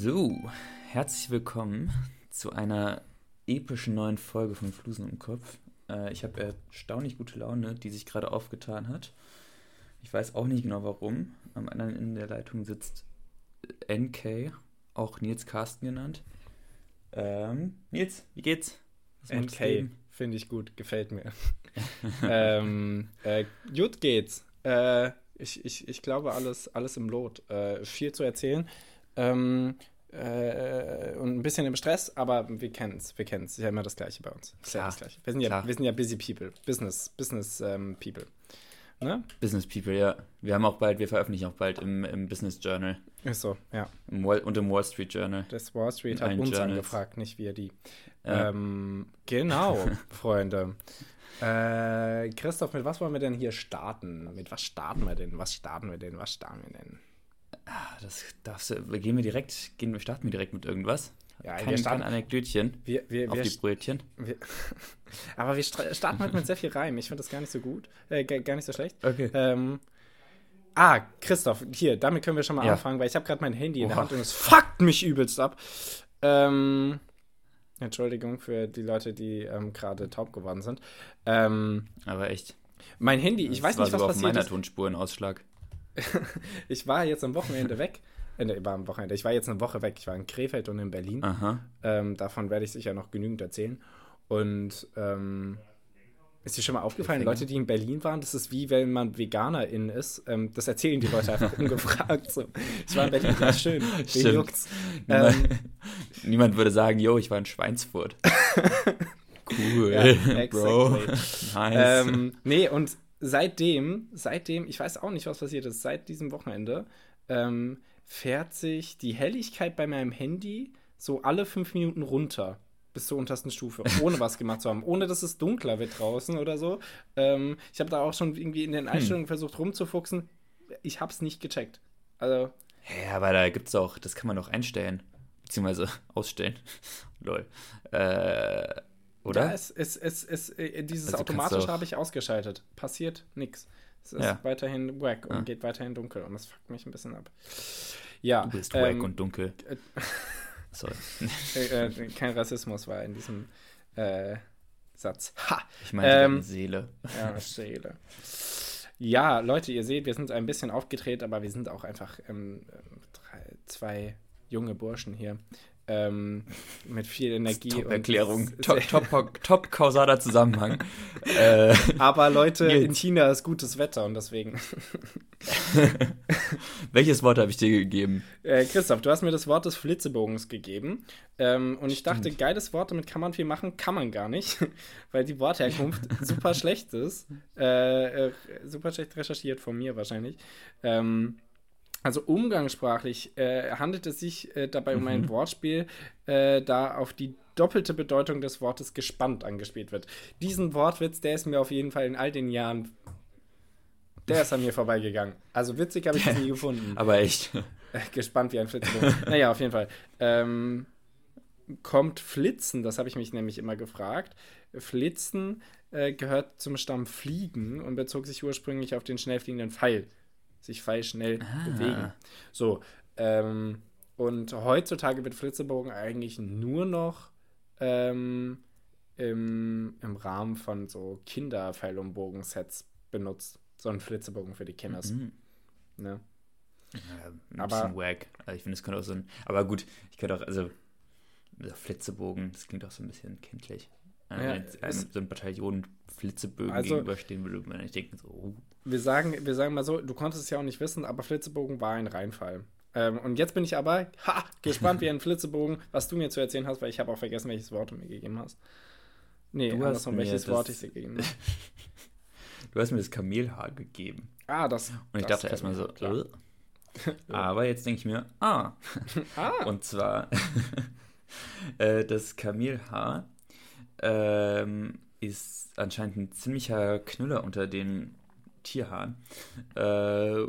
So, herzlich willkommen zu einer epischen neuen Folge von Flusen im Kopf. Äh, ich habe erstaunlich gute Laune, die sich gerade aufgetan hat. Ich weiß auch nicht genau warum. Am anderen Ende der Leitung sitzt NK, auch Nils Carsten genannt. Ähm, Nils, wie geht's? NK, finde ich gut, gefällt mir. ähm, äh, gut geht's. Äh, ich, ich, ich glaube, alles, alles im Lot. Äh, viel zu erzählen. Ähm, äh, und ein bisschen im Stress, aber wir kennen es, wir kennen es. Ist ja immer das Gleiche bei uns. Ist ja das Gleiche. Wir sind ja, wir sind ja busy people, Business, Business ähm, people. Ne? Business People, ja. Wir haben auch bald, wir veröffentlichen auch bald im, im Business Journal. Ist so, ja. Im Wall, und im Wall Street Journal. Das Wall Street hat uns Journals. angefragt, nicht wir die. Ja. Ähm, genau, Freunde. Äh, Christoph, mit was wollen wir denn hier starten? Mit was starten wir denn? Was starten wir denn? Was starten wir denn? Ah, das darfst du. Gehen wir direkt, gehen wir, starten wir direkt mit irgendwas. Ja, kein, wir starten, kein Anekdötchen wir, wir, auf wir die Brötchen. Aber wir starten halt mit sehr viel Reim. Ich finde das gar nicht so gut. Äh, gar nicht so schlecht. Okay. Ähm, ah, Christoph, hier, damit können wir schon mal ja. anfangen, weil ich habe gerade mein Handy Oha. in der Hand und es fuckt mich übelst ab. Ähm, Entschuldigung für die Leute, die ähm, gerade taub geworden sind. Ähm, aber echt. Mein Handy, ich das weiß nicht, was passiert ist. auf meiner Tonspur ein Ausschlag. ich war jetzt am Wochenende weg. Äh, war am Wochenende. Ich war jetzt eine Woche weg. Ich war in Krefeld und in Berlin. Ähm, davon werde ich sicher noch genügend erzählen. Und ähm, ist dir schon mal aufgefallen, Leute, die in Berlin waren, das ist wie wenn man VeganerIn ist. Ähm, das erzählen die Leute einfach ungefragt. So. Ich war in Berlin, war schön. Wen juckt's? Niemand, ähm, niemand würde sagen, yo, ich war in Schweinsfurt. cool, ja, exactly. Bro. nice. Ähm, nee, und seitdem, seitdem, ich weiß auch nicht, was passiert ist, seit diesem Wochenende ähm, fährt sich die Helligkeit bei meinem Handy so alle fünf Minuten runter bis zur untersten Stufe, ohne was gemacht zu haben, ohne dass es dunkler wird draußen oder so. Ähm, ich habe da auch schon irgendwie in den hm. Einstellungen hm. versucht rumzufuchsen. Ich habe es nicht gecheckt. Also. Ja, aber da gibt es auch, das kann man doch einstellen, beziehungsweise ausstellen. Lol. Äh, oder? Ja, es, es, es, es, dieses also automatische habe ich ausgeschaltet. Passiert nichts. Es ist ja. weiterhin wack und ja. geht weiterhin dunkel und das fuckt mich ein bisschen ab. Ja. Du bist ähm, wack und dunkel. Äh, Sorry. Äh, äh, kein Rassismus war in diesem äh, Satz. Ha! Ich meine ähm, Seele. Ja, Seele. Ja, Leute, ihr seht, wir sind ein bisschen aufgedreht, aber wir sind auch einfach ähm, drei, zwei junge Burschen hier ähm, mit viel Energie. Top-Erklärung, top, top, top kausaler Zusammenhang. äh, Aber Leute, in China ist gutes Wetter und deswegen. Welches Wort habe ich dir gegeben? Äh, Christoph, du hast mir das Wort des Flitzebogens gegeben. Ähm, und ich dachte, geiles Wort, damit kann man viel machen, kann man gar nicht, weil die Wortherkunft super schlecht ist. Äh, äh, super schlecht recherchiert von mir wahrscheinlich. Ähm, also umgangssprachlich äh, handelt es sich äh, dabei mhm. um ein mhm. Wortspiel, äh, da auf die doppelte Bedeutung des Wortes gespannt angespielt wird. Diesen Wortwitz, der ist mir auf jeden Fall in all den Jahren, der ist an mir vorbeigegangen. Also witzig habe ich das nie gefunden. Aber echt. Äh, gespannt wie ein Flitzebogen. naja, auf jeden Fall. Ähm, kommt Flitzen, das habe ich mich nämlich immer gefragt. Flitzen äh, gehört zum Stamm Fliegen und bezog sich ursprünglich auf den schnell fliegenden Pfeil sich schnell ah. bewegen. So, ähm, und heutzutage wird Flitzebogen eigentlich nur noch ähm, im, im Rahmen von so Kinderpfeilumbogen-Sets benutzt. So ein Flitzebogen für die Kinders. Mhm. Ne? Ja, ein aber, bisschen wack. Also ich finde, es könnte auch so ein. Aber gut, ich könnte auch, also, Flitzebogen, das klingt auch so ein bisschen kindlich. Ja, ja, so ein Bataillon Flitzebögen also, gegenüberstehen würde, man nicht denken, so, oh wir sagen, wir sagen mal so, du konntest es ja auch nicht wissen, aber Flitzebogen war ein Reinfall. Ähm, und jetzt bin ich aber ha, gespannt wie ein Flitzebogen, was du mir zu erzählen hast, weil ich habe auch vergessen, welches Wort du mir gegeben hast. Nee, du hast mir welches Wort ich dir gegeben habe. du hast mir das Kamelhaar gegeben. Ah, das. Und ich das dachte erstmal so, äh. aber jetzt denke ich mir, ah. ah. Und zwar, äh, das Kamelhaar ähm, ist anscheinend ein ziemlicher Knüller unter den Tierhaaren. Äh,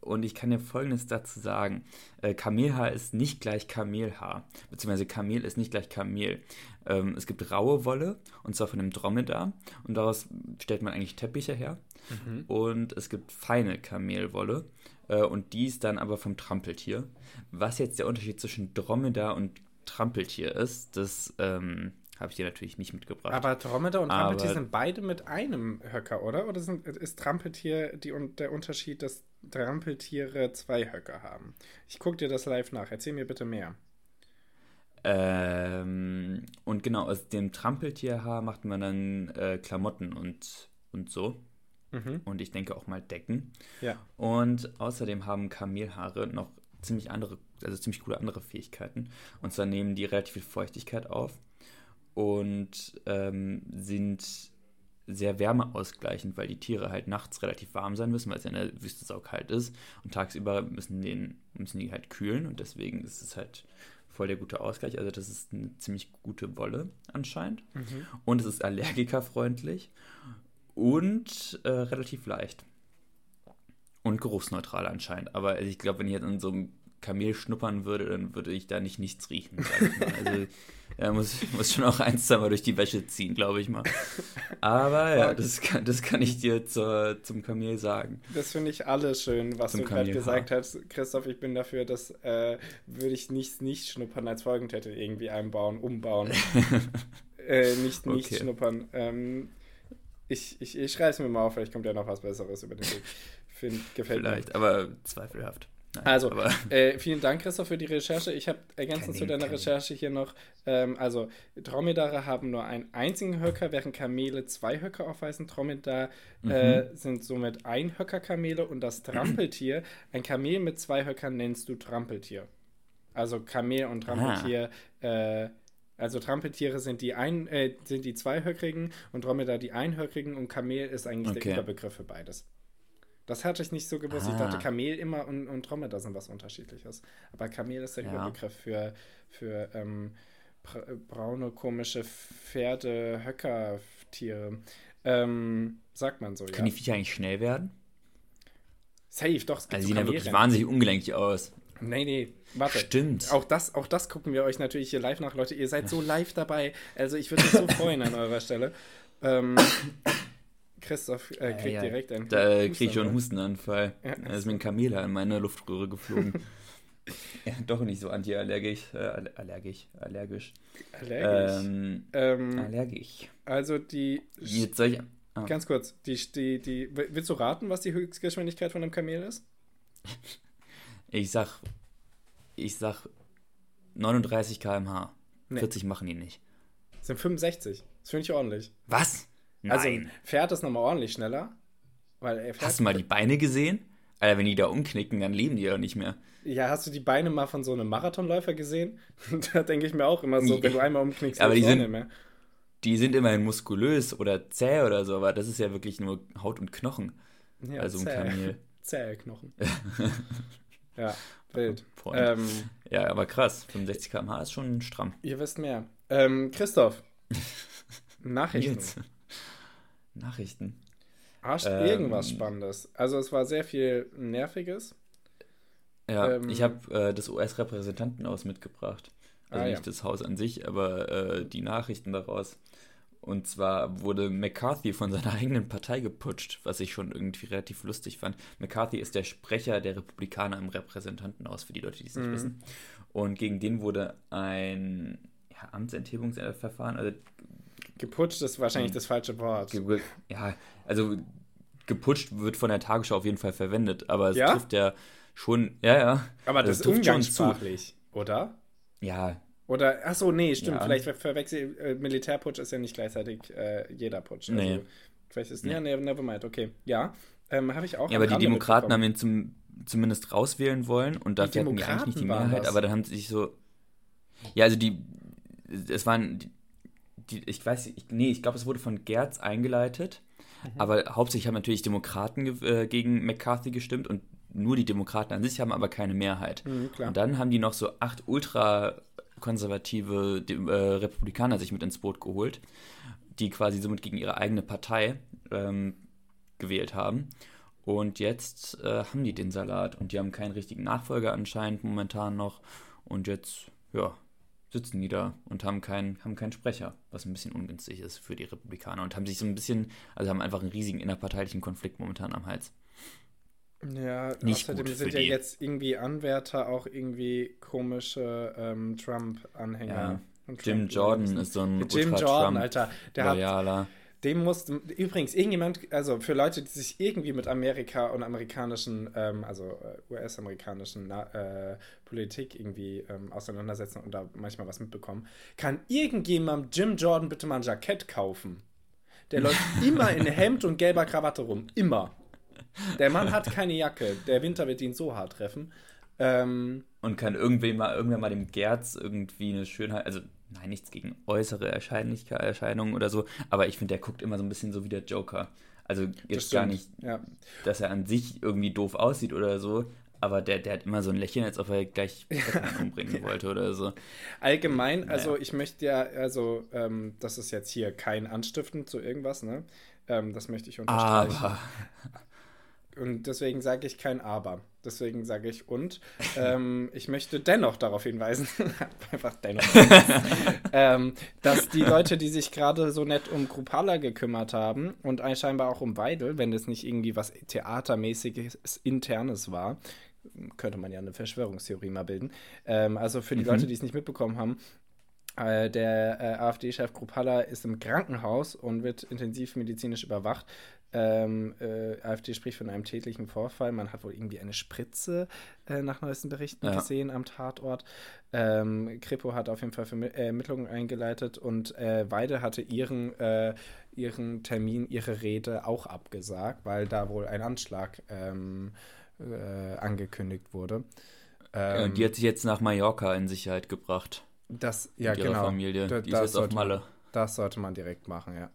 und ich kann dir Folgendes dazu sagen. Äh, Kamelhaar ist nicht gleich Kamelhaar, beziehungsweise Kamel ist nicht gleich Kamel. Ähm, es gibt raue Wolle, und zwar von einem Dromedar, und daraus stellt man eigentlich Teppiche her. Mhm. Und es gibt feine Kamelwolle, äh, und die ist dann aber vom Trampeltier. Was jetzt der Unterschied zwischen Dromedar und Trampeltier ist, das ähm, habe ich dir natürlich nicht mitgebracht. Aber Dromedar und Trampeltier Aber sind beide mit einem Höcker, oder? Oder sind, ist Trampeltier die, der Unterschied, dass Trampeltiere zwei Höcker haben? Ich gucke dir das live nach. Erzähl mir bitte mehr. Ähm, und genau, aus dem Trampeltierhaar macht man dann äh, Klamotten und, und so. Mhm. Und ich denke auch mal Decken. Ja. Und außerdem haben Kamelhaare noch ziemlich andere, also ziemlich coole andere Fähigkeiten. Und zwar nehmen die relativ viel Feuchtigkeit auf und ähm, sind sehr wärmeausgleichend, weil die Tiere halt nachts relativ warm sein müssen, weil es ja in der Wüste saukalt ist. Und tagsüber müssen, den, müssen die halt kühlen und deswegen ist es halt voll der gute Ausgleich. Also das ist eine ziemlich gute Wolle anscheinend. Mhm. Und es ist allergikerfreundlich und äh, relativ leicht. Und geruchsneutral anscheinend. Aber ich glaube, wenn ich jetzt in so einem Kamel schnuppern würde, dann würde ich da nicht nichts riechen. Also er muss, muss schon auch eins, zweimal durch die Wäsche ziehen, glaube ich mal. Aber ja, das kann, das kann ich dir zur, zum Kamel sagen. Das finde ich alles schön, was zum du gerade gesagt hast. Christoph, ich bin dafür, das äh, würde ich nicht, nicht schnuppern als Folgentitel irgendwie einbauen, umbauen. äh, nicht nicht okay. schnuppern. Ähm, ich ich, ich schreibe es mir mal auf, vielleicht kommt ja noch was Besseres über den Weg. Find, gefällt vielleicht, mir. aber zweifelhaft. Nein, also, äh, vielen Dank, Christoph, für die Recherche. Ich habe ergänzend zu deiner Recherche hier noch, ähm, also Dromedare haben nur einen einzigen Höcker, während Kamele zwei Höcker aufweisen. Dromedar mhm. äh, sind somit Einhöcker-Kamele und das Trampeltier, ein Kamel mit zwei Höckern nennst du Trampeltier. Also Kamel und Trampeltier, äh, also Trampeltiere sind die, ein, äh, sind die zweihöckrigen und Dromedar die einhöckrigen und Kamel ist eigentlich okay. der Überbegriff für beides. Das hatte ich nicht so gewusst. Ah. Ich dachte, ah. Kamel immer und, und Dromedar sind was Unterschiedliches. Aber Kamel ist der ja. Überbegriff für, für ähm, braune, komische Pferde, Höckertiere. Ähm, sagt man so, Können ja. die Viecher eigentlich schnell werden? Safe, doch. Es gibt also, so sehen ja wirklich wahnsinnig ungelenkig aus. Nee, nee, warte. Stimmt. Auch das, auch das gucken wir euch natürlich hier live nach, Leute. Ihr seid so live dabei. Also, ich würde mich so freuen an eurer Stelle. Ähm, Christoph äh, kriegt ja, ja. direkt einen Da kriege ich schon einen Hustenanfall. Ja, da ist mir ein Kamel in meine Luftröhre geflogen. ja, doch nicht so antiallergisch. Äh, allergisch. Allergisch. Allergisch. Ähm, ähm, allergisch. Also die. Jetzt soll ich, ah. Ganz kurz. Die, die, die, willst du raten, was die Höchstgeschwindigkeit von einem Kamel ist? ich sag. Ich sag 39 km/h. Nee. 40 machen die nicht. Das sind 65. Das finde ich ordentlich. Was? Also Nein. Also fährt das nochmal ordentlich schneller. Weil Hast du mal die Beine gesehen? Alter, wenn die da umknicken, dann leben die ja nicht mehr. Ja, hast du die Beine mal von so einem Marathonläufer gesehen? da denke ich mir auch immer so, wenn du einmal umknickst, aber die sind, nicht mehr. Die sind immerhin muskulös oder zäh oder so, aber das ist ja wirklich nur Haut und Knochen. Ja, also ein Kamel. Zähe Knochen. ja, wild. Ähm, ja, aber krass. 65 km/h ist schon stramm. Ihr wisst mehr. Ähm, Christoph. Nachrichten. Jetzt. Nachrichten. Arsch, ähm, irgendwas Spannendes. Also es war sehr viel Nerviges. Ja, ähm, ich habe äh, das US-Repräsentantenhaus mitgebracht. Also ah, nicht ja. das Haus an sich, aber äh, die Nachrichten daraus. Und zwar wurde McCarthy von seiner eigenen Partei geputscht, was ich schon irgendwie relativ lustig fand. McCarthy ist der Sprecher der Republikaner im Repräsentantenhaus, für die Leute, die es nicht mhm. wissen. Und gegen den wurde ein ja, Amtsenthebungsverfahren, also Geputscht ist wahrscheinlich hm. das falsche Wort. Ja, also geputscht wird von der Tagesschau auf jeden Fall verwendet, aber es ja? trifft ja schon, ja, ja. Aber also das ist umgangssprachlich, oder? Ja. Oder, ach so, nee, stimmt, ja. vielleicht verwechsel äh, Militärputsch ist ja nicht gleichzeitig äh, jeder Putsch. Also, nee. Vielleicht ist, nee. ja, nee, never mind, okay. Ja, ähm, habe ich auch. Ja, aber die Demokraten haben ihn zum, zumindest rauswählen wollen und dafür hatten die eigentlich nicht die Mehrheit, aber dann haben sie sich so, ja, also die, es waren, die, ich weiß, ich, nee, ich glaube, es wurde von Gerz eingeleitet, mhm. aber hauptsächlich haben natürlich Demokraten äh, gegen McCarthy gestimmt und nur die Demokraten an sich haben aber keine Mehrheit. Mhm, und dann haben die noch so acht ultrakonservative äh, Republikaner sich mit ins Boot geholt, die quasi somit gegen ihre eigene Partei ähm, gewählt haben. Und jetzt äh, haben die den Salat und die haben keinen richtigen Nachfolger anscheinend momentan noch. Und jetzt, ja, sitzen die da und haben keinen, haben keinen Sprecher, was ein bisschen ungünstig ist für die Republikaner und haben sich so ein bisschen, also haben einfach einen riesigen innerparteilichen Konflikt momentan am Hals. Ja, Nicht außerdem sind ja die. jetzt irgendwie Anwärter auch irgendwie komische ähm, Trump-Anhänger. Ja. Jim Jordan ist so ein Jim Jordan, Alter. Der loyaler. hat dem muss übrigens irgendjemand, also für Leute, die sich irgendwie mit Amerika und amerikanischen, ähm, also äh, US-amerikanischen äh, Politik irgendwie ähm, auseinandersetzen und da manchmal was mitbekommen, kann irgendjemand Jim Jordan bitte mal ein Jackett kaufen? Der läuft immer in Hemd und gelber Krawatte rum. Immer. Der Mann hat keine Jacke. Der Winter wird ihn so hart treffen. Ähm, und kann irgendwann mal, irgendwann mal dem Gerz irgendwie eine Schönheit, also nein, nichts gegen äußere Erscheinungen oder so, aber ich finde, der guckt immer so ein bisschen so wie der Joker. Also jetzt gar nicht, ja. dass er an sich irgendwie doof aussieht oder so, aber der, der hat immer so ein Lächeln, als ob er gleich umbringen wollte oder so. Allgemein, naja. also ich möchte ja, also ähm, das ist jetzt hier kein Anstiften zu irgendwas, ne? Ähm, das möchte ich unterstreichen. Aber. Und deswegen sage ich kein Aber. Deswegen sage ich und. Ähm, ich möchte dennoch darauf hinweisen, einfach dennoch, ähm, dass die Leute, die sich gerade so nett um Krupala gekümmert haben und scheinbar auch um Weidel, wenn es nicht irgendwie was Theatermäßiges, Internes war, könnte man ja eine Verschwörungstheorie mal bilden. Ähm, also für die mhm. Leute, die es nicht mitbekommen haben, der äh, AfD-Chef Krupalla ist im Krankenhaus und wird intensiv medizinisch überwacht. Ähm, äh, AfD spricht von einem tätlichen Vorfall. Man hat wohl irgendwie eine Spritze äh, nach neuesten Berichten ja. gesehen am Tatort. Ähm, Kripo hat auf jeden Fall äh, Ermittlungen eingeleitet und äh, Weide hatte ihren, äh, ihren Termin, ihre Rede auch abgesagt, weil da wohl ein Anschlag ähm, äh, angekündigt wurde. Ja, die hat sich jetzt nach Mallorca in Sicherheit gebracht. Das, ja, genau. Familie. Da, die ist jetzt auf Malle. Man, das sollte man direkt machen, ja.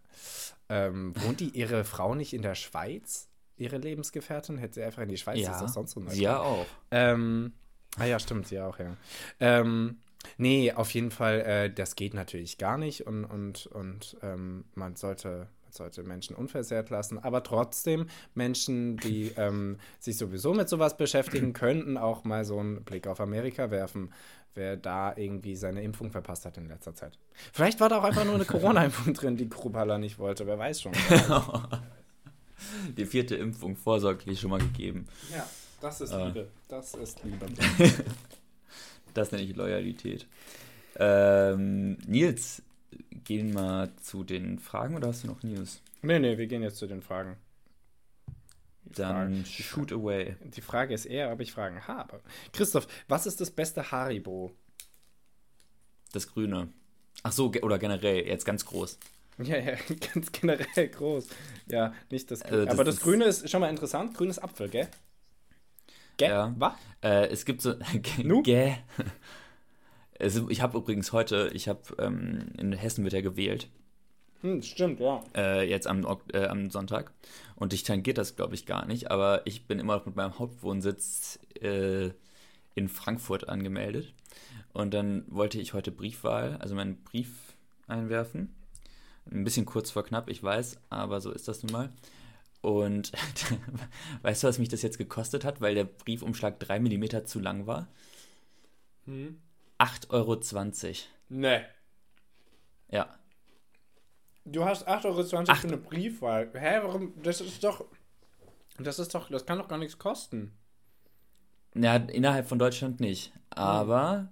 Ähm, wohnt die ihre Frau nicht in der Schweiz? Ihre Lebensgefährtin? Hätte sie einfach in die Schweiz? Ja, ist das sonst so ja auch. Ähm, ah ja, stimmt, sie auch, ja. Ähm, nee, auf jeden Fall, äh, das geht natürlich gar nicht und, und, und ähm, man sollte sollte Menschen unversehrt lassen, aber trotzdem Menschen, die ähm, sich sowieso mit sowas beschäftigen, könnten auch mal so einen Blick auf Amerika werfen wer da irgendwie seine Impfung verpasst hat in letzter Zeit. Vielleicht war da auch einfach nur eine Corona-Impfung drin, die Krupala nicht wollte, wer weiß schon. die vierte Impfung vorsorglich schon mal gegeben. Ja, das ist äh. Liebe. Das ist Liebe. das nenne ich Loyalität. Ähm, Nils, gehen wir zu den Fragen oder hast du noch News? Nee, nee, wir gehen jetzt zu den Fragen. Dann shoot away. Die Frage ist eher, ob ich Fragen habe. Christoph, was ist das beste Haribo? Das Grüne. Ach so, oder generell, jetzt ganz groß. Ja, ja, ganz generell groß. Ja, nicht das Grüne. Also das Aber das Grüne ist schon mal interessant. Grünes Apfel, gell? Gell? Ja. Was? Äh, es gibt so. Gell? Ich habe übrigens heute, ich habe ähm, in Hessen wird ja gewählt. Hm, stimmt, ja. Äh, jetzt am, äh, am Sonntag. Und dich tangiert das, glaube ich, gar nicht. Aber ich bin immer noch mit meinem Hauptwohnsitz äh, in Frankfurt angemeldet. Und dann wollte ich heute Briefwahl, also meinen Brief einwerfen. Ein bisschen kurz vor knapp, ich weiß, aber so ist das nun mal. Und weißt du, was mich das jetzt gekostet hat, weil der Briefumschlag 3 mm zu lang war? Hm. 8,20 Euro. Ne. Ja. Du hast 8,20 Euro für eine Briefwahl. Hä, warum? Das ist doch. Das ist doch. Das kann doch gar nichts kosten. Ja, innerhalb von Deutschland nicht. Aber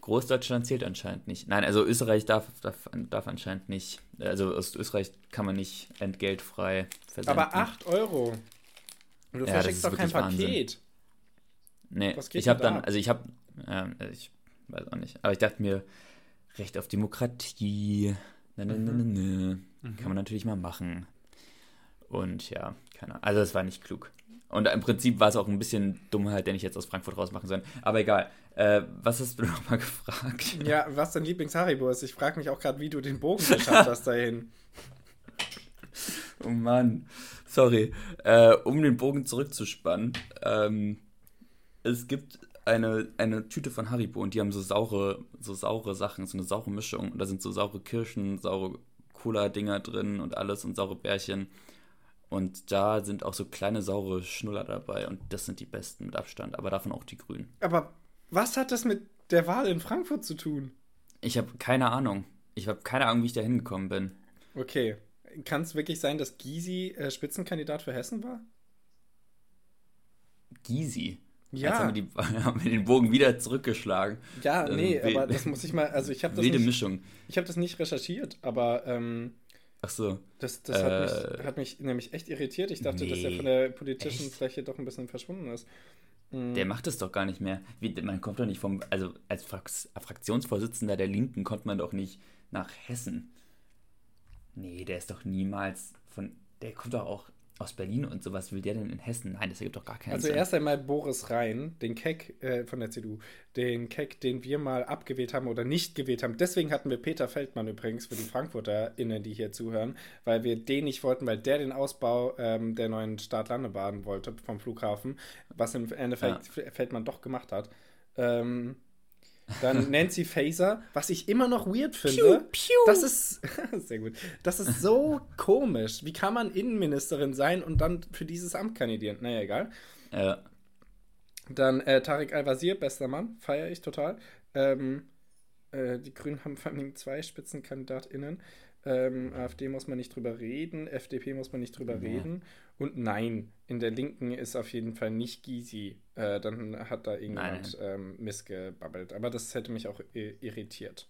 Großdeutschland zählt anscheinend nicht. Nein, also Österreich darf, darf, darf anscheinend nicht. Also aus Österreich kann man nicht entgeltfrei versenden. Aber 8 Euro. Du ja, verschickst doch kein Paket. Nee, ich habe dann, also ich habe, ja, ich weiß auch nicht, aber ich dachte mir, Recht auf Demokratie, Ne, ne, ne, mhm. ne, mhm. Kann man natürlich mal machen. Und ja, keine Ahnung. Also es war nicht klug. Und im Prinzip war es auch ein bisschen Dummheit, den ich jetzt aus Frankfurt rausmachen soll. Aber egal. Äh, was hast du nochmal gefragt? Ja, was dein Lieblings-Haribo ist. Ich frage mich auch gerade, wie du den Bogen geschafft hast dahin. Oh Mann. Sorry. Äh, um den Bogen zurückzuspannen. Ähm, es gibt eine, eine Tüte von Haribo und die haben so saure, so saure Sachen, so eine saure Mischung. Und da sind so saure Kirschen, saure Cola-Dinger drin und alles und saure Bärchen. Und da sind auch so kleine saure Schnuller dabei und das sind die besten mit Abstand, aber davon auch die grünen. Aber was hat das mit der Wahl in Frankfurt zu tun? Ich habe keine Ahnung. Ich habe keine Ahnung, wie ich da hingekommen bin. Okay. Kann es wirklich sein, dass Gysi äh, Spitzenkandidat für Hessen war? Gysi? Ja. Jetzt haben wir, die, haben wir den Bogen wieder zurückgeschlagen. Ja, Also, nee, we- aber das muss ich mal, also ich habe das, Wilde nicht- Mischung. ich hab das nicht recherchiert, aber ähm, Ach so. das, das hat, Äh, mich, hat mich nämlich echt irritiert. Ich dachte, dass er nee, von der politischen echt? Fläche doch ein bisschen verschwunden ist. Mhm. Der macht es doch gar nicht mehr. Wie, man kommt doch nicht vom. Also als Fraktionsvorsitzender der Linken kommt man doch nicht nach Hessen. Nee, der ist doch niemals von. Der kommt doch auch aus Berlin und sowas. Will der denn in Hessen? Nein, das ergibt doch gar keinen Also Sinn. erst einmal Boris Rhein, den Keck äh, von der CDU, den Keck, den wir mal abgewählt haben oder nicht gewählt haben. Deswegen hatten wir Peter Feldmann übrigens für die FrankfurterInnen, die hier zuhören, weil wir den nicht wollten, weil der den Ausbau ähm, der neuen Start-Landebahn wollte vom Flughafen, was im Endeffekt Feldmann doch gemacht hat. Ähm, dann Nancy Faeser, was ich immer noch weird finde. Das ist sehr gut. Das ist so komisch. Wie kann man Innenministerin sein und dann für dieses Amt kandidieren? Naja, egal. Äh, Dann äh, Tarek Al-Wazir, bester Mann, feiere ich total. Ähm, äh, die Grünen haben vor allem zwei SpitzenkandidatInnen. Ähm, AfD muss man nicht drüber reden, FDP muss man nicht drüber Ja. reden. Und nein, in der Linken ist auf jeden Fall nicht Gysi. Äh, dann hat da irgendjemand ähm, missgebabbelt. Aber das hätte mich auch irritiert.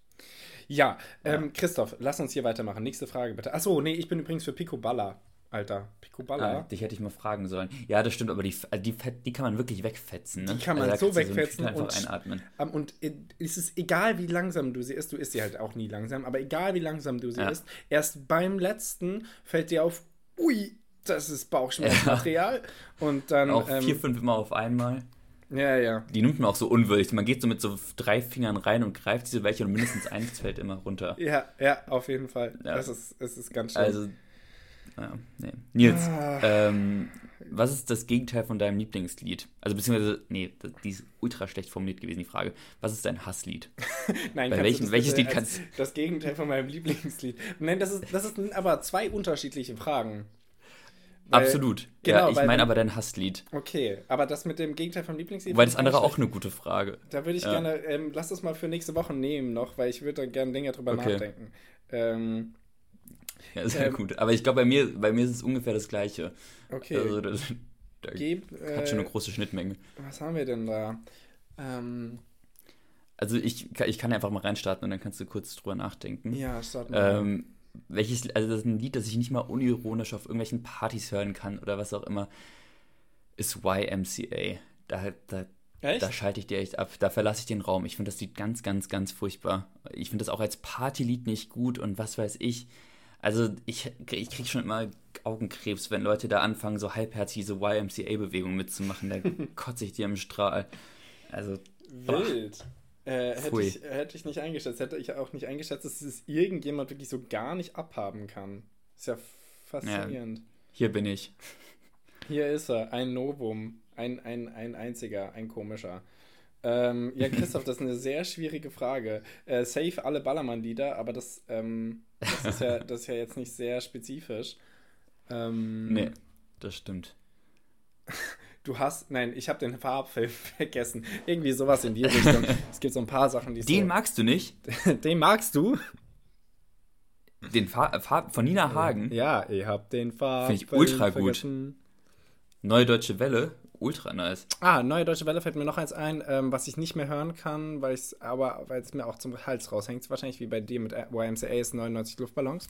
Ja, ähm, Christoph, lass uns hier weitermachen. Nächste Frage bitte. Achso, nee, ich bin übrigens für Picoballa, Alter. Picoballa. ah, dich hätte ich mal fragen sollen. Ja, das stimmt, aber die, also die, die kann man wirklich wegfetzen. Ne? Die kann man also, so wegfetzen einfach und- einatmen. Ähm, Und es ist egal, wie langsam du sie isst, du isst sie halt auch nie langsam, aber egal, wie langsam du sie Ja. isst, erst beim letzten fällt dir auf, ui, das ist Bauchschmerzmaterial. Und dann, Auch ähm, vier, fünf immer auf einmal. ja, ja. Die nimmt man auch so unwürdig. Man geht so mit so drei Fingern rein und greift diese welche und mindestens eins fällt immer runter. Ja, ja, auf jeden Fall. Ja. Das ist, es ist ganz schön. Also, ja, nee. Nils, Ah. ähm, was ist das Gegenteil von deinem Lieblingslied? Also, beziehungsweise, nee, das- die ist ultra schlecht formuliert gewesen, die Frage. Was ist dein Hasslied? Nein, bei du welchem- das welches Lied kannst- Das Gegenteil von meinem Lieblingslied. Nein, das ist, das sind aber zwei unterschiedliche Fragen. Weil- Absolut. genau, ja, ich weil meine aber dein Hasslied. Okay, aber das mit dem Gegenteil vom Lieblingslied. Wobei das andere auch eine gute Frage. Da würde ich Ja. gerne, ähm, lass das mal für nächste Woche nehmen noch, weil ich würde da gerne länger drüber Okay. nachdenken. Ähm, Ja, sehr Ähm, gut. Aber ich glaube, bei mir, bei mir ist es ungefähr das Gleiche. okay, Also, das, da geb, hat schon äh, eine große Schnittmenge. was haben wir denn da? Ähm, Also, ich, kann- ich kann einfach mal reinstarten und dann kannst du kurz drüber nachdenken. ja, starten wir. Ähm, welches, also das ist ein Lied, das ich nicht mal unironisch auf irgendwelchen Partys hören kann oder was auch immer, ist YMCA. Da, da, Echt? da schalte ich dir echt ab. Da verlasse ich den Raum. Ich finde das Lied ganz, ganz, ganz furchtbar. Ich finde das auch als Partylied nicht gut und was weiß ich. Also ich, ich kriege schon immer Augenkrebs, wenn Leute da anfangen, so halbherzig diese YMCA-Bewegung mitzumachen. Da kotze ich dir im Strahl. Also, Wild. Äh, hätte, Pfui. ich, hätte ich nicht eingeschätzt. Hätte ich auch nicht eingeschätzt, dass es irgendjemand wirklich so gar nicht abhaben kann. Ist ja faszinierend. hier bin ich. Hier ist er, ein Novum. Ein, ein, ein einziger, ein komischer. Ähm, ja, Christoph, das ist eine sehr schwierige Frage. Äh, safe alle Ballermann-Lieder, aber das, ähm, das, ist ja, das ist ja jetzt nicht sehr spezifisch. Ähm, Nee, das stimmt. Du hast, nein, ich habe den Farbfilm vergessen. Irgendwie sowas in die Richtung. es gibt so ein paar Sachen, die Den so, magst du nicht? Den magst du? Den Fa Fa von Nina Hagen? Ja, ich hab den Farbfilm Finde ich ultra gut. vergessen. Neue Deutsche Welle, ultra nice. Ah, Neue Deutsche Welle fällt mir noch eins ein, ähm, was ich nicht mehr hören kann, weil es aber weil es mir auch zum Hals raushängt. Wahrscheinlich wie bei dir mit YMCA ist 99 Luftballons.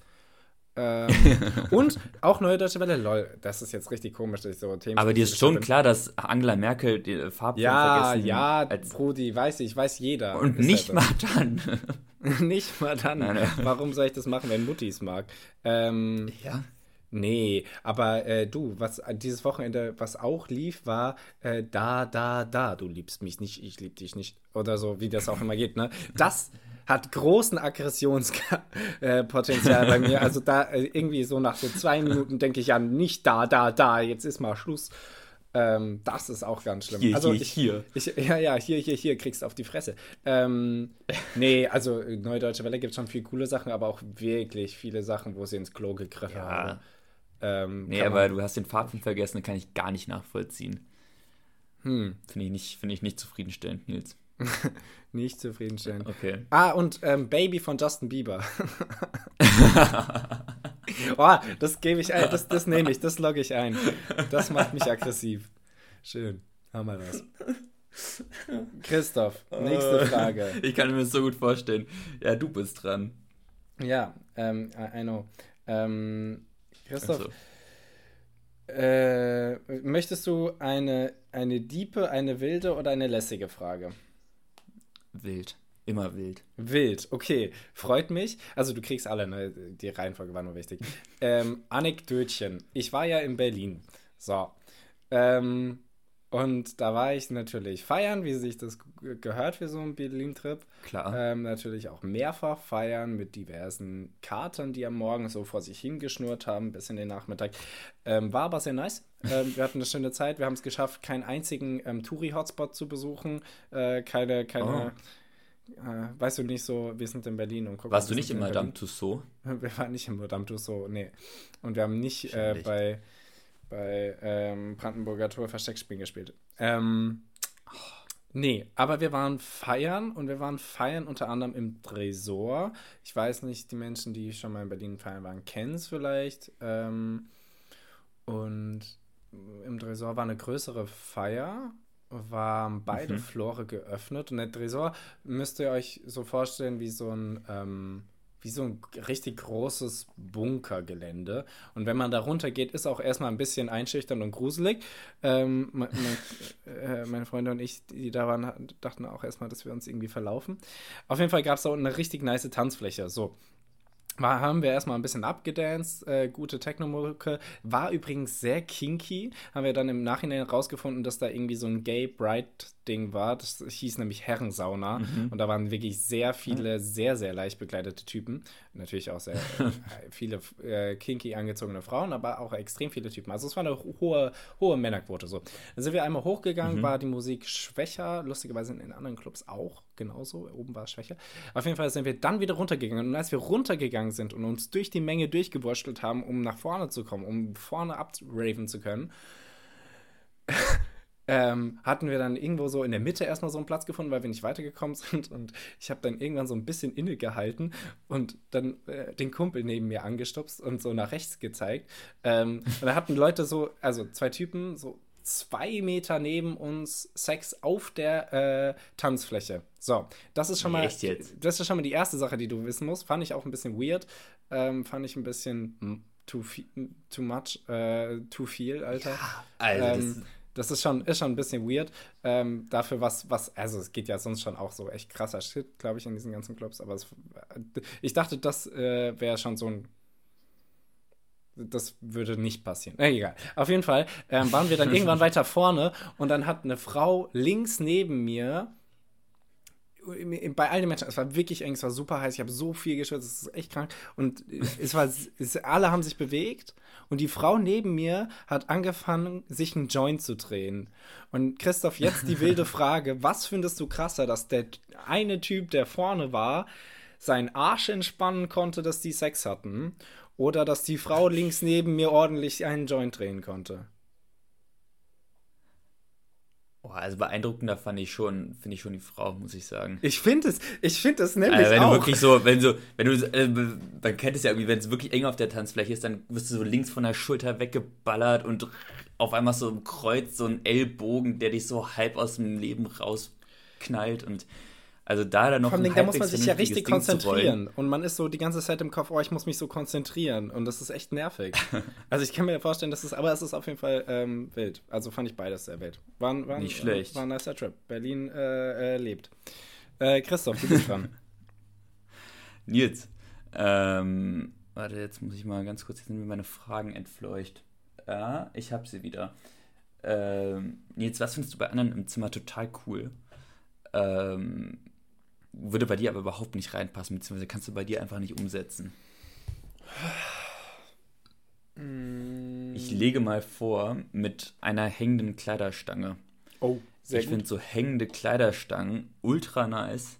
Ähm, und auch Neue Deutsche Welle, lol, das ist jetzt richtig komisch, dass ich so Themen. Aber dir ist schon klar, dass Angela Merkel die Farbfilm Ja, vergessen ja, als Brudi, weiß ich, weiß jeder. und nicht halt mal dann. nicht mal dann. Nein, nein. Warum soll ich das machen, wenn Mutti es mag? Ähm, ja. Nee, aber äh, du, was äh, dieses Wochenende, was auch lief, war äh, da, da, da, du liebst mich nicht, ich lieb dich nicht. Oder so, wie das auch immer geht, ne? Das hat großen Aggressionspotenzial bei mir. Also da äh, irgendwie so nach so zwei Minuten denke ich an, nicht da, da, da, jetzt ist mal Schluss. Ähm, das ist auch ganz schlimm. Hier, also hier, ich, hier. Ich, ja, ja, hier, hier, hier kriegst du auf die Fresse. Ähm, nee, also äh, Neue Deutsche Welle gibt schon viel coole Sachen, aber auch wirklich viele Sachen, wo sie ins Klo gegriffen Ja. haben. Ähm, nee, aber du hast den Farben vergessen, den kann ich gar nicht nachvollziehen. Hm. Finde ich, nicht, find ich nicht zufriedenstellend, Nils. nicht zufriedenstellend. Okay. Ah, und ähm, Baby von Justin Bieber. oh, das gebe ich ein, das, das nehme ich, das logge ich ein. Das macht mich aggressiv. Schön, haben wir das. Christoph, nächste äh, Frage. Ich kann mir das so gut vorstellen. Ja, du bist dran. Ja, ähm, I, I know. Ähm, Christoph, so. äh, möchtest du eine, eine diepe, eine wilde oder eine lässige Frage? Wild. Immer wild. Wild, okay. Freut mich. Also du kriegst alle, ne? Die Reihenfolge war nur wichtig. ähm, Anekdötchen. Ich war ja in Berlin. So. Ähm, und da war ich natürlich feiern, wie sich das gehört für so einen Berlin-Trip. Klar. Ähm, natürlich auch mehrfach feiern mit diversen Karten, die am Morgen so vor sich hingeschnurrt haben, bis in den Nachmittag. Ähm, war aber sehr nice. Ähm, wir hatten eine schöne Zeit. Wir haben es geschafft, keinen einzigen ähm, Touri-Hotspot zu besuchen. Äh, keine, keine. Oh. Äh, weißt du nicht so, wir sind in Berlin und gucken. Warst du nicht in Madame Tussauds? Wir waren nicht in Madame Tussauds, nee. Und wir haben nicht äh, bei bei ähm, Brandenburger Tor Versteckspielen gespielt. Ähm, nee, aber wir waren feiern und wir waren feiern unter anderem im Tresor. Ich weiß nicht, die Menschen, die schon mal in Berlin feiern waren, kennen es vielleicht. Ähm, und im Tresor war eine größere Feier, waren beide mhm. Flore geöffnet und der Tresor müsst ihr euch so vorstellen wie so ein ähm, wie so ein richtig großes Bunkergelände. Und wenn man da runter geht, ist auch erstmal ein bisschen einschüchternd und gruselig. Ähm, mein, mein, äh, meine Freunde und ich, die da waren, dachten auch erstmal, dass wir uns irgendwie verlaufen. Auf jeden Fall gab es da unten eine richtig nice Tanzfläche. So, war, haben wir erstmal ein bisschen abgedanced, äh, gute Techno-Mucke. War übrigens sehr kinky. Haben wir dann im Nachhinein rausgefunden, dass da irgendwie so ein Gay Bright-Ding war. Das hieß nämlich Herrensauna. Mhm. Und da waren wirklich sehr viele, sehr, sehr leicht bekleidete Typen. Natürlich auch sehr viele äh, kinky angezogene Frauen, aber auch extrem viele Typen. Also es war eine hohe, hohe Männerquote. So. Dann sind wir einmal hochgegangen, mhm. war die Musik schwächer. Lustigerweise in anderen Clubs auch genauso. Oben war es schwächer. Auf jeden Fall sind wir dann wieder runtergegangen. Und als wir runtergegangen sind und uns durch die Menge durchgewurschtelt haben, um nach vorne zu kommen, um vorne abraven zu können, ähm, hatten wir dann irgendwo so in der Mitte erstmal so einen Platz gefunden, weil wir nicht weitergekommen sind. Und ich habe dann irgendwann so ein bisschen innegehalten und dann äh, den Kumpel neben mir angestupst und so nach rechts gezeigt. Ähm, und da hatten Leute so, also zwei Typen, so zwei Meter neben uns Sex auf der äh, Tanzfläche. So, das ist schon mal. Echt jetzt? Das ist schon mal die erste Sache, die du wissen musst. Fand ich auch ein bisschen weird. Ähm, fand ich ein bisschen hm, too, too much, äh, too viel, Alter. Ja, also ähm, das, das ist schon, ist schon ein bisschen weird. Ähm, dafür, was, was, also es geht ja sonst schon auch so echt krasser Shit, glaube ich, in diesen ganzen Clubs. Aber es, ich dachte, das äh, wäre schon so ein das würde nicht passieren. Äh, egal. Auf jeden Fall ähm, waren wir dann irgendwann weiter vorne und dann hat eine Frau links neben mir bei all den Menschen, es war wirklich eng, es war super heiß, ich habe so viel geschwitzt, es ist echt krank. Und es war, es, alle haben sich bewegt und die Frau neben mir hat angefangen, sich einen Joint zu drehen. Und Christoph, jetzt die wilde Frage: Was findest du krasser, dass der eine Typ, der vorne war, seinen Arsch entspannen konnte, dass die Sex hatten? Oder dass die Frau links neben mir ordentlich einen Joint drehen konnte. Oh, also beeindruckender fand ich schon, finde ich schon die Frau, muss ich sagen. Ich finde es, ich finde es nämlich also wenn auch. du wirklich so, wenn so, wenn du, äh, man kennt es ja irgendwie, wenn es wirklich eng auf der Tanzfläche ist, dann wirst du so links von der Schulter weggeballert und auf einmal so im Kreuz so ein Ellbogen, der dich so halb aus dem Leben rausknallt und also da dann noch Vor allem, da muss man sich ja richtig Ding konzentrieren. Und man ist so die ganze Zeit im Kopf, oh, ich muss mich so konzentrieren. Und das ist echt nervig. also ich kann mir vorstellen, dass es, aber es ist auf jeden Fall ähm, wild. Also fand ich beides sehr wild. War, war, Nicht schlecht. War ein nicer Trip. Berlin äh, äh, lebt. Äh, Christoph, du bist dran. Nils, ähm, warte, jetzt muss ich mal ganz kurz, jetzt sind mir meine Fragen entfleucht. Ja, ich habe sie wieder. Ähm, Nils, was findest du bei anderen im Zimmer total cool? Ähm, würde bei dir aber überhaupt nicht reinpassen, beziehungsweise kannst du bei dir einfach nicht umsetzen. Mm. Ich lege mal vor mit einer hängenden Kleiderstange. Oh, sehr Ich finde so hängende Kleiderstangen ultra nice.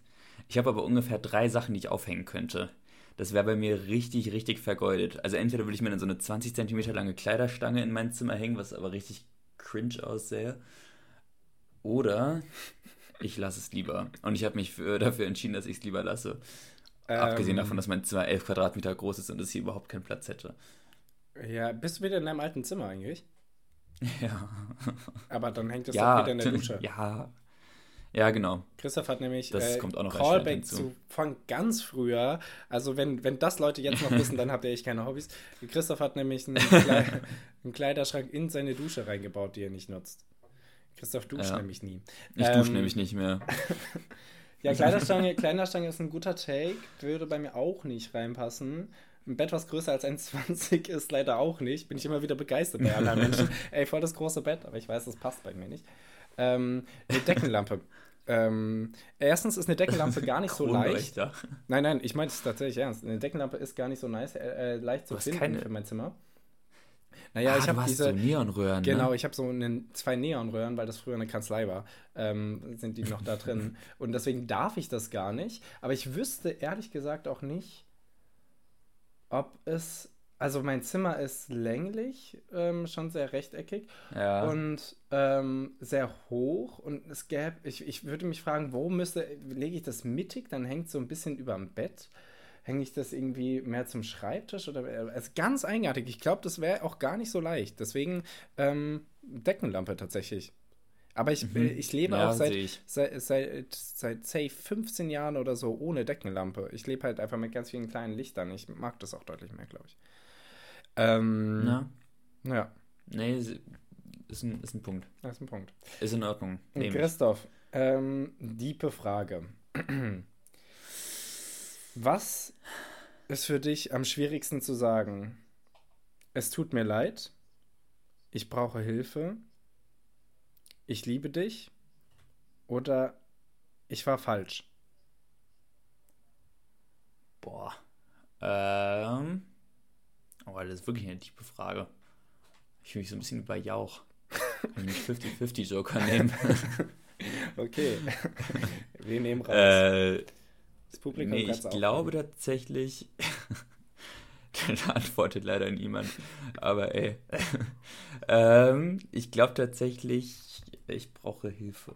Ich habe aber ungefähr drei Sachen, die ich aufhängen könnte. das wäre bei mir richtig, richtig vergeudet. Also entweder würde ich mir dann so eine 20 cm lange Kleiderstange in mein Zimmer hängen, was aber richtig cringe aussähe. Oder ich lasse es lieber. Und ich habe mich für, dafür entschieden, dass ich es lieber lasse. Ähm, Abgesehen davon, dass mein Zimmer 11 Quadratmeter groß ist und es hier überhaupt keinen Platz hätte. Ja, bist du wieder in deinem alten Zimmer eigentlich? Ja. Aber dann hängt es ja, doch wieder in der Dusche. Ja. Ja, genau. Christoph hat nämlich das äh, kommt auch noch Callback zu von ganz früher. Also wenn, wenn das Leute jetzt noch wissen, dann habt ihr echt keine Hobbys. Christoph hat nämlich einen Kleiderschrank in seine Dusche reingebaut, die er nicht nutzt. Christoph duscht ja. nämlich nie. Ich ähm, dusche nämlich nicht mehr. ja, Kleiderstange, Kleiderstange ist ein guter Take, würde bei mir auch nicht reinpassen. Ein Bett, was größer als 1,20 ist, leider auch nicht. Bin ich immer wieder begeistert bei anderen Menschen. Ey, voll das große Bett, aber ich weiß, das passt bei mir nicht. Ähm, eine Deckenlampe. ähm, erstens ist eine Deckenlampe gar nicht so leicht. Nein, nein, ich meine es tatsächlich ernst. Eine Deckenlampe ist gar nicht so nice, äh, äh leicht zu finden keine... für mein Zimmer. Naja, ah, ich habe diese so Neonröhren. Genau, ne? ich habe so eine, zwei Neonröhren, weil das früher eine Kanzlei war. Ähm, sind die noch da drin. Und deswegen darf ich das gar nicht. Aber ich wüsste ehrlich gesagt auch nicht, ob es. Also mein Zimmer ist länglich, ähm, schon sehr rechteckig ja. und ähm, sehr hoch. Und es gäbe, ich, ich würde mich fragen, wo müsste, lege ich das mittig, dann hängt es so ein bisschen über dem Bett hänge ich das irgendwie mehr zum Schreibtisch oder also ganz eigenartig. Ich glaube, das wäre auch gar nicht so leicht. Deswegen ähm, Deckenlampe tatsächlich. Aber ich, mhm. ich lebe ja, auch seit, seit, seit, seit, say, 15 Jahren oder so ohne Deckenlampe. Ich lebe halt einfach mit ganz vielen kleinen Lichtern. Ich mag das auch deutlich mehr, glaube ich. Ähm, Na? Ja. Nee, ist ein, ist ein Punkt. Das ist ein Punkt. Ist in Ordnung. Christoph, ähm, diepe Frage. Was ist für dich am schwierigsten zu sagen? Es tut mir leid. Ich brauche Hilfe. Ich liebe dich. Oder ich war falsch. Boah. Ähm. Oh, das ist wirklich eine tiefe Frage. Ich fühle mich so ein bisschen wie bei Jauch. Wenn ich 50-50 Joker nehmen. okay. Wir nehmen raus. Äh, das Publikum nee, ich glaube machen. tatsächlich. da antwortet leider niemand. Aber ey. ähm, ich glaube tatsächlich, ich brauche Hilfe.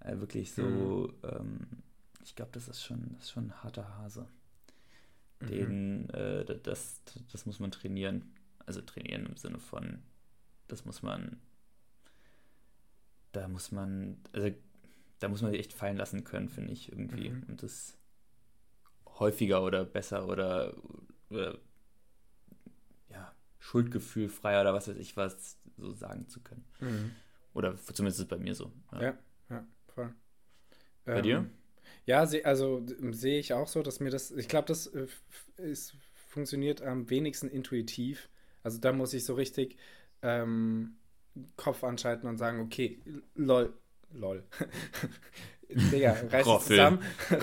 Äh, wirklich so. Mhm. Ähm, ich glaube, das ist schon, das ist schon ein harter Hase. Mhm. Den, äh, das, das muss man trainieren. Also trainieren im Sinne von, das muss man. Da muss man. Also da muss man sich echt fallen lassen können, finde ich irgendwie. Mhm. Und das häufiger oder besser oder, oder ja, schuldgefühlfreier oder was weiß ich was so sagen zu können. Mhm. Oder zumindest ist es bei mir so. Ja, ja, ja voll. Bei ähm, dir? Ja, also sehe ich auch so, dass mir das, ich glaube, das äh, ist, funktioniert am wenigsten intuitiv. Also da muss ich so richtig ähm, Kopf anschalten und sagen, okay, lol, lol. Digga, reiß dich zusammen.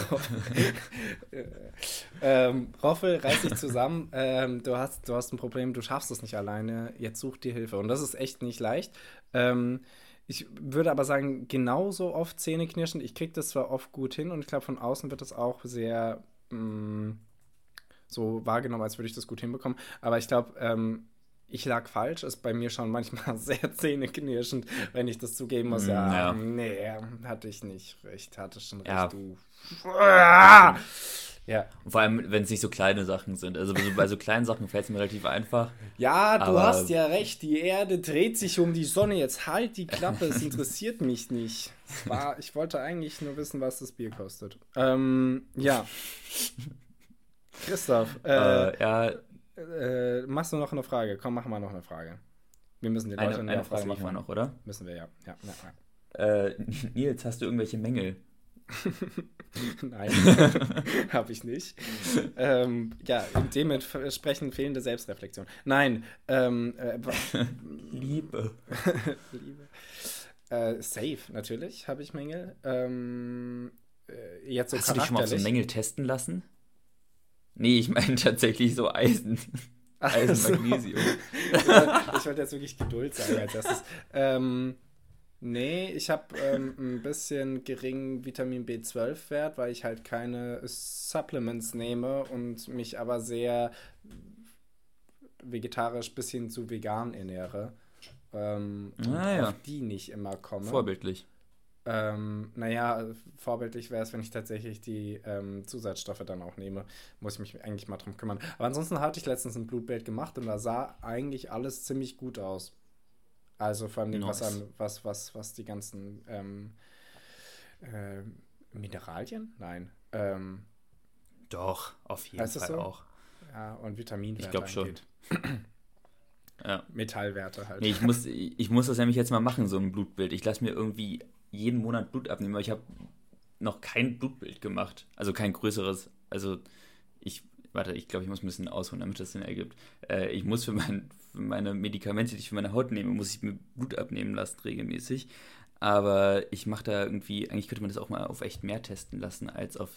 ähm, Roffel, reiß dich zusammen. Ähm, du, hast, du hast ein Problem, du schaffst es nicht alleine. Jetzt such dir Hilfe. Und das ist echt nicht leicht. Ähm, ich würde aber sagen, genauso oft Zähneknirschen. Ich kriege das zwar oft gut hin und ich glaube, von außen wird das auch sehr mh, mm, so wahrgenommen, als würde ich das gut hinbekommen. Aber ich glaube, ähm, ich lag falsch, ist bei mir schon manchmal sehr zähneknirschend, wenn ich das zugeben muss. Ja, ja. nee, hatte ich nicht recht, hatte schon recht. Ja. Du. Ja. Und vor allem, wenn es nicht so kleine Sachen sind. Also bei so kleinen Sachen fällt es mir relativ einfach. Ja, du hast ja recht. Die Erde dreht sich um die Sonne. Jetzt halt die Klappe. Es interessiert mich nicht. War, ich wollte eigentlich nur wissen, was das Bier kostet. Ähm, ja. Christoph. Äh, äh, ja, äh, machst du noch eine Frage? Komm, machen wir noch eine Frage. Wir müssen die Leute eine, eine Frage machen. Wir noch, oder? Müssen wir, ja. ja, ja, ja. Äh, Nils, hast du irgendwelche Mängel? Nein, habe ich nicht. ähm, ja, dementsprechend fehlende Selbstreflexion. Nein, ähm, äh, Liebe. Liebe. Äh, safe, natürlich, habe ich Mängel. Ähm, äh, jetzt so Hast du dich schon mal auf so Mängel testen lassen? Nee, ich meine tatsächlich so Eisen. Eisen, Magnesium. ich wollte jetzt wirklich Geduld sagen als erstes. Ähm, Nee, ich habe ähm, ein bisschen geringen Vitamin B12-Wert, weil ich halt keine Supplements nehme und mich aber sehr vegetarisch bis hin zu vegan ernähre. Ähm, und Ah, ja. auf die nicht immer komme. Vorbildlich. Ähm, naja, vorbildlich wäre es, wenn ich tatsächlich die ähm, Zusatzstoffe dann auch nehme. Muss ich mich eigentlich mal drum kümmern. Aber ansonsten hatte ich letztens ein Blutbild gemacht und da sah eigentlich alles ziemlich gut aus. Also vor allem, was, Nice. an, was, was, was die ganzen ähm, äh, Mineralien? Nein. Ähm, Doch, auf jeden Fall so? auch. ja, und Vitaminwerte Ich glaub schon. Ja. Metallwerte halt. Nee, ich muss, ich muss das nämlich jetzt mal machen, so ein Blutbild. Ich lasse mir irgendwie jeden Monat Blut abnehmen, aber ich habe noch kein Blutbild gemacht. Also kein größeres. Also ich, warte, ich glaube, ich muss ein bisschen ausholen, damit das Sinn ergibt. Äh, ich muss für, mein, für meine Medikamente, die ich für meine Haut nehme, muss ich mir Blut abnehmen lassen regelmäßig. Aber ich mache da irgendwie, eigentlich könnte man das auch mal auf echt mehr testen lassen, als auf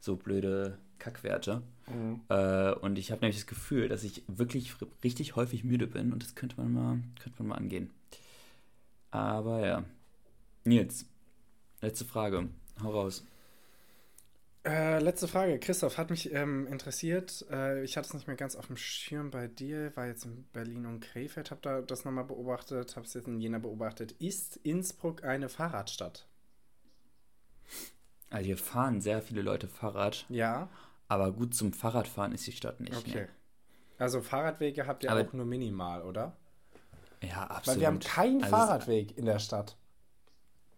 so blöde Kackwerte. Mhm. Äh, und ich habe nämlich das Gefühl, dass ich wirklich richtig häufig müde bin und das könnte man mal, könnte man mal angehen. Aber ja. Nils, letzte Frage. Hau raus. Äh, letzte Frage. Christoph, hat mich ähm, interessiert. Äh, ich hatte es nicht mehr ganz auf dem Schirm bei dir. War jetzt in Berlin und Krefeld, habe da das nochmal beobachtet, habe es jetzt in Jena beobachtet. Ist Innsbruck eine Fahrradstadt? Also hier fahren sehr viele Leute Fahrrad, Ja. aber gut zum Fahrradfahren ist die Stadt nicht. Okay. Ne? Also Fahrradwege habt ihr Aber- auch nur minimal, oder? Ja, absolut. Weil wir haben keinen Also, Fahrradweg in der Stadt.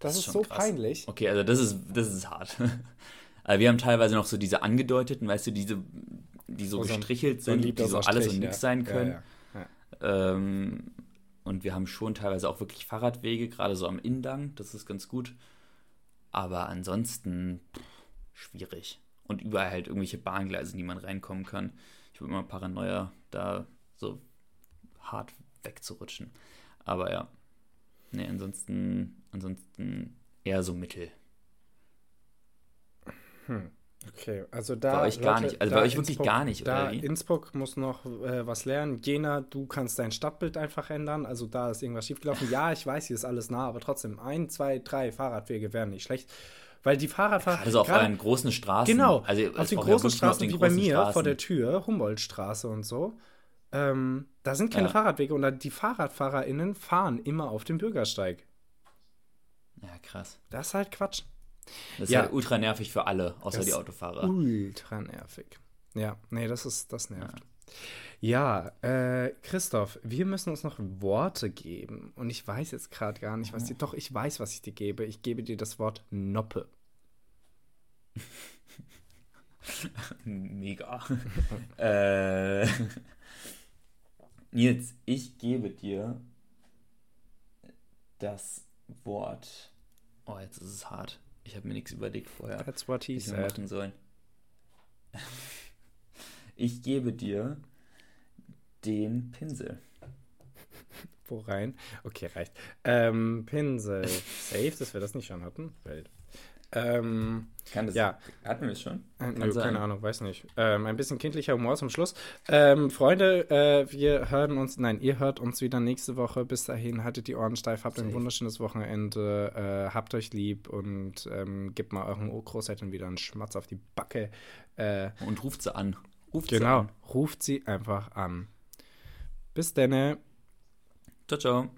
Das, Das ist so krass. peinlich. Okay, also das ist, das ist hart. also wir haben teilweise noch so diese angedeuteten, weißt du, diese, die so Oh, so gestrichelt sind, die so alles Strich, und nichts ja. sein können. Ja, ja. Ähm, und wir haben schon teilweise auch wirklich Fahrradwege, gerade so am Innengang, das ist ganz gut. Aber ansonsten pff, schwierig. Und überall halt irgendwelche Bahngleise, in die man reinkommen kann. Ich bin immer Paranoia, da so hart wegzurutschen. Aber ja. Nee, ansonsten, ansonsten eher so mittel. Okay, also da. Bei euch gar Leute, nicht. Also bei euch wirklich Innsbruck- gar nicht, Da? Innsbruck muss noch äh, was lernen. Jena, du kannst dein Stadtbild einfach ändern. Also da ist irgendwas schiefgelaufen. Ja, ich weiß, hier ist alles nah, aber trotzdem, ein, zwei, drei Fahrradwege wären nicht schlecht. Weil die Fahrradfahrer. Also auf euren großen Straßen. Genau, also auf den ja großen wirklich auf Straßen den wie bei großen mir vor Straßen. der Tür, Humboldtstraße und so. Ähm, da sind keine Ja. Fahrradwege und die FahrradfahrerInnen fahren immer auf dem Bürgersteig. Ja, krass. Das ist halt Quatsch. Das ist Ja. halt ultra nervig für alle, außer Das- die Autofahrer. Ultra nervig. Ja, nee, das ist, das nervt. Ja, äh, Christoph, wir müssen uns noch Worte geben. Und ich weiß jetzt gerade gar nicht, was dir. Doch, ich weiß, was ich dir gebe. Ich gebe dir das Wort Noppe. Mega. äh, Nils, ich gebe dir das Wort. Oh, jetzt ist es hart. Ich habe mir nichts überlegt vorher, That's what he said. machen sollen. Ich gebe dir den Pinsel. Wo rein? Okay, reicht. Ähm, Pinsel. Safe, dass wir das nicht schon hatten. Welt. Ähm, Kann das? Ja. Hatten wir es schon? Äh, nö, keine Ahnung, weiß nicht. Ähm, ein bisschen kindlicher Humor zum Schluss. Ähm, Freunde, äh, wir hören uns, nein, ihr hört uns wieder nächste Woche. Bis dahin, haltet die Ohren steif, habt ein Safe. wunderschönes Wochenende, äh, habt euch lieb und ähm, gebt mal euren Urgroßeltern wieder einen Schmatz auf die Backe. Äh, Und ruft sie an. Ruft sie genau, an. ruft sie einfach an. Bis denne. Ciao, ciao.